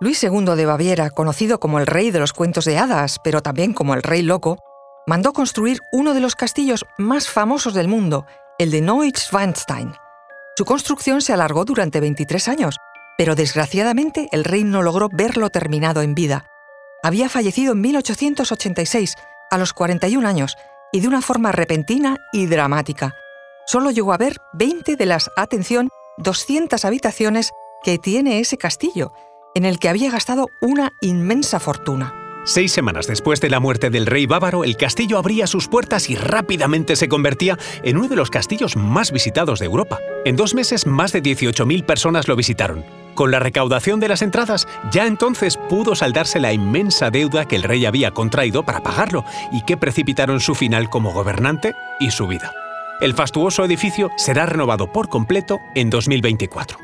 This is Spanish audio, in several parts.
Luis II de Baviera, conocido como el rey de los cuentos de hadas, pero también como el rey loco, mandó construir uno de los castillos más famosos del mundo, el de Neuschwanstein. Su construcción se alargó durante 23 años, pero desgraciadamente el rey no logró verlo terminado en vida. Había fallecido en 1886, a los 41 años, y de una forma repentina y dramática. Solo llegó a ver 20 de las, atención, 200 habitaciones que tiene ese castillo, en el que había gastado una inmensa fortuna. Seis semanas después de la muerte del rey bávaro, el castillo abría sus puertas y rápidamente se convertía en uno de los castillos más visitados de Europa. En dos meses, más de 18.000 personas lo visitaron. Con la recaudación de las entradas, ya entonces pudo saldarse la inmensa deuda que el rey había contraído para pagarlo y que precipitaron su final como gobernante y su vida. El fastuoso edificio será renovado por completo en 2024.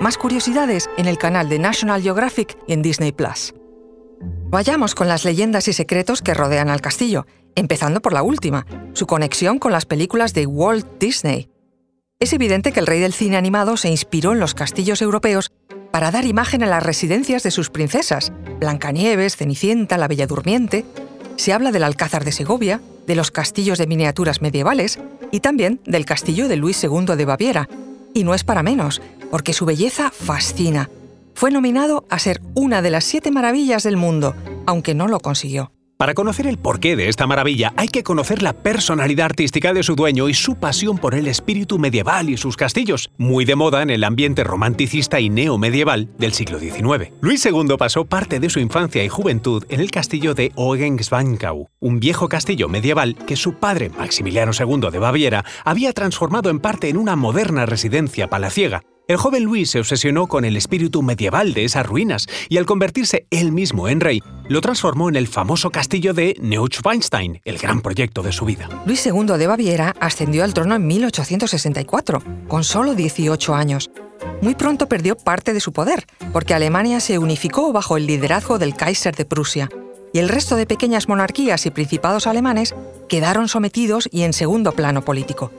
más curiosidades en el canal de National Geographic y en Disney Plus. Vayamos con las leyendas y secretos que rodean al castillo, empezando por la última, su conexión con las películas de Walt Disney. Es evidente que el rey del cine animado se inspiró en los castillos europeos para dar imagen a las residencias de sus princesas, Blancanieves, Cenicienta, la Bella Durmiente. Se habla del Alcázar de Segovia, de los castillos de miniaturas medievales y también del castillo de Luis II de Baviera. Y no es para menos, porque su belleza fascina. Fue nominado a ser una de las siete maravillas del mundo, aunque no lo consiguió. Para conocer el porqué de esta maravilla hay que conocer la personalidad artística de su dueño y su pasión por el espíritu medieval y sus castillos, muy de moda en el ambiente romanticista y neomedieval del siglo XIX. Luis II pasó parte de su infancia y juventud en el castillo de Ogensbankau, un viejo castillo medieval que su padre, Maximiliano II de Baviera, había transformado en parte en una moderna residencia palaciega, el joven Luis se obsesionó con el espíritu medieval de esas ruinas y al convertirse él mismo en rey, lo transformó en el famoso castillo de Neuschwanstein, el gran proyecto de su vida. Luis II de Baviera ascendió al trono en 1864, con solo 18 años. Muy pronto perdió parte de su poder, porque Alemania se unificó bajo el liderazgo del Kaiser de Prusia, y el resto de pequeñas monarquías y principados alemanes quedaron sometidos y en segundo plano político.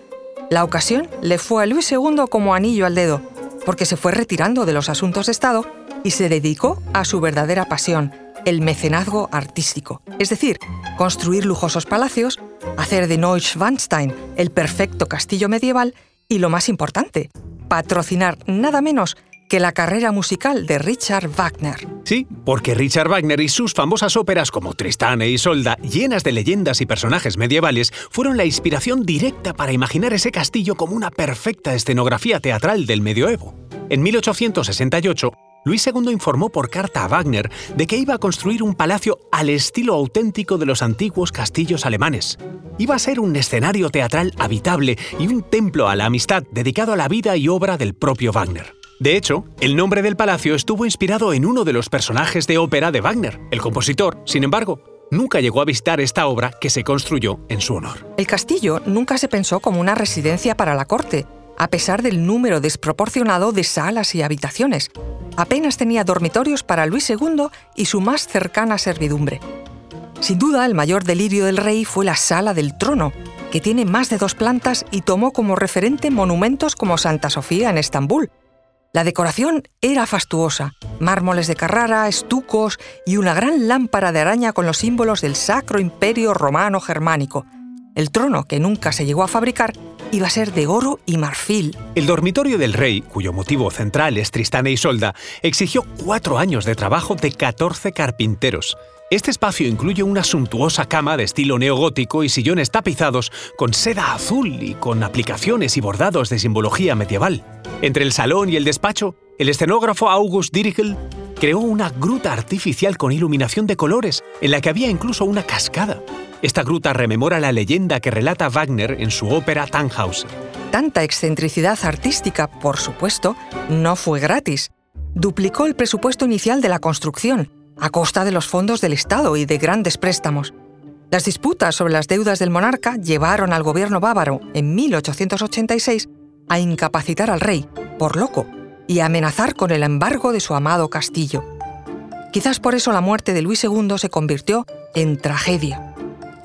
La ocasión le fue a Luis II como anillo al dedo, porque se fue retirando de los asuntos de Estado y se dedicó a su verdadera pasión, el mecenazgo artístico, es decir, construir lujosos palacios, hacer de Neuschwanstein el perfecto castillo medieval y, lo más importante, patrocinar nada menos que la carrera musical de Richard Wagner. Sí, porque Richard Wagner y sus famosas óperas como Tristán e Isolda, llenas de leyendas y personajes medievales, fueron la inspiración directa para imaginar ese castillo como una perfecta escenografía teatral del medioevo. En 1868, Luis II informó por carta a Wagner de que iba a construir un palacio al estilo auténtico de los antiguos castillos alemanes. Iba a ser un escenario teatral habitable y un templo a la amistad dedicado a la vida y obra del propio Wagner. De hecho, el nombre del palacio estuvo inspirado en uno de los personajes de ópera de Wagner. El compositor, sin embargo, nunca llegó a visitar esta obra que se construyó en su honor. El castillo nunca se pensó como una residencia para la corte, a pesar del número desproporcionado de salas y habitaciones. Apenas tenía dormitorios para Luis II y su más cercana servidumbre. Sin duda, el mayor delirio del rey fue la sala del trono, que tiene más de dos plantas y tomó como referente monumentos como Santa Sofía en Estambul, la decoración era fastuosa, mármoles de Carrara, estucos y una gran lámpara de araña con los símbolos del Sacro Imperio Romano Germánico. El trono, que nunca se llegó a fabricar, iba a ser de oro y marfil. El dormitorio del rey, cuyo motivo central es Tristán e Isolda, exigió cuatro años de trabajo de 14 carpinteros. Este espacio incluye una suntuosa cama de estilo neogótico y sillones tapizados con seda azul y con aplicaciones y bordados de simbología medieval. Entre el salón y el despacho, el escenógrafo August Dirigel creó una gruta artificial con iluminación de colores, en la que había incluso una cascada. Esta gruta rememora la leyenda que relata Wagner en su ópera Tannhauser. Tanta excentricidad artística, por supuesto, no fue gratis. Duplicó el presupuesto inicial de la construcción, a costa de los fondos del Estado y de grandes préstamos. Las disputas sobre las deudas del monarca llevaron al gobierno bávaro en 1886 a incapacitar al rey, por loco, y a amenazar con el embargo de su amado castillo. Quizás por eso la muerte de Luis II se convirtió en tragedia.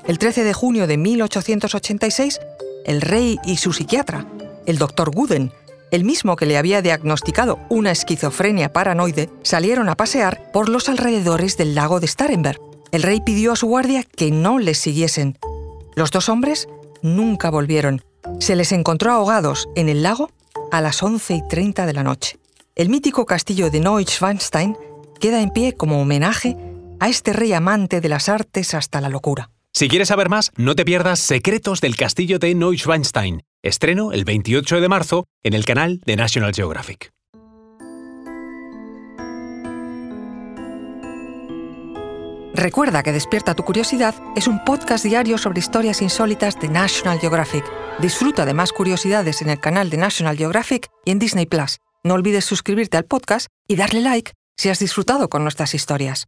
El 13 de junio de 1886, el rey y su psiquiatra, el doctor Guden, el mismo que le había diagnosticado una esquizofrenia paranoide, salieron a pasear por los alrededores del lago de Starrenberg. El rey pidió a su guardia que no les siguiesen. Los dos hombres nunca volvieron. Se les encontró ahogados en el lago a las 11 y 30 de la noche. El mítico castillo de Neuschwanstein queda en pie como homenaje a este rey amante de las artes hasta la locura. Si quieres saber más, no te pierdas Secretos del Castillo de Neuschwanstein. Estreno el 28 de marzo en el canal de National Geographic. Recuerda que Despierta tu Curiosidad es un podcast diario sobre historias insólitas de National Geographic. Disfruta de más curiosidades en el canal de National Geographic y en Disney Plus. No olvides suscribirte al podcast y darle like si has disfrutado con nuestras historias.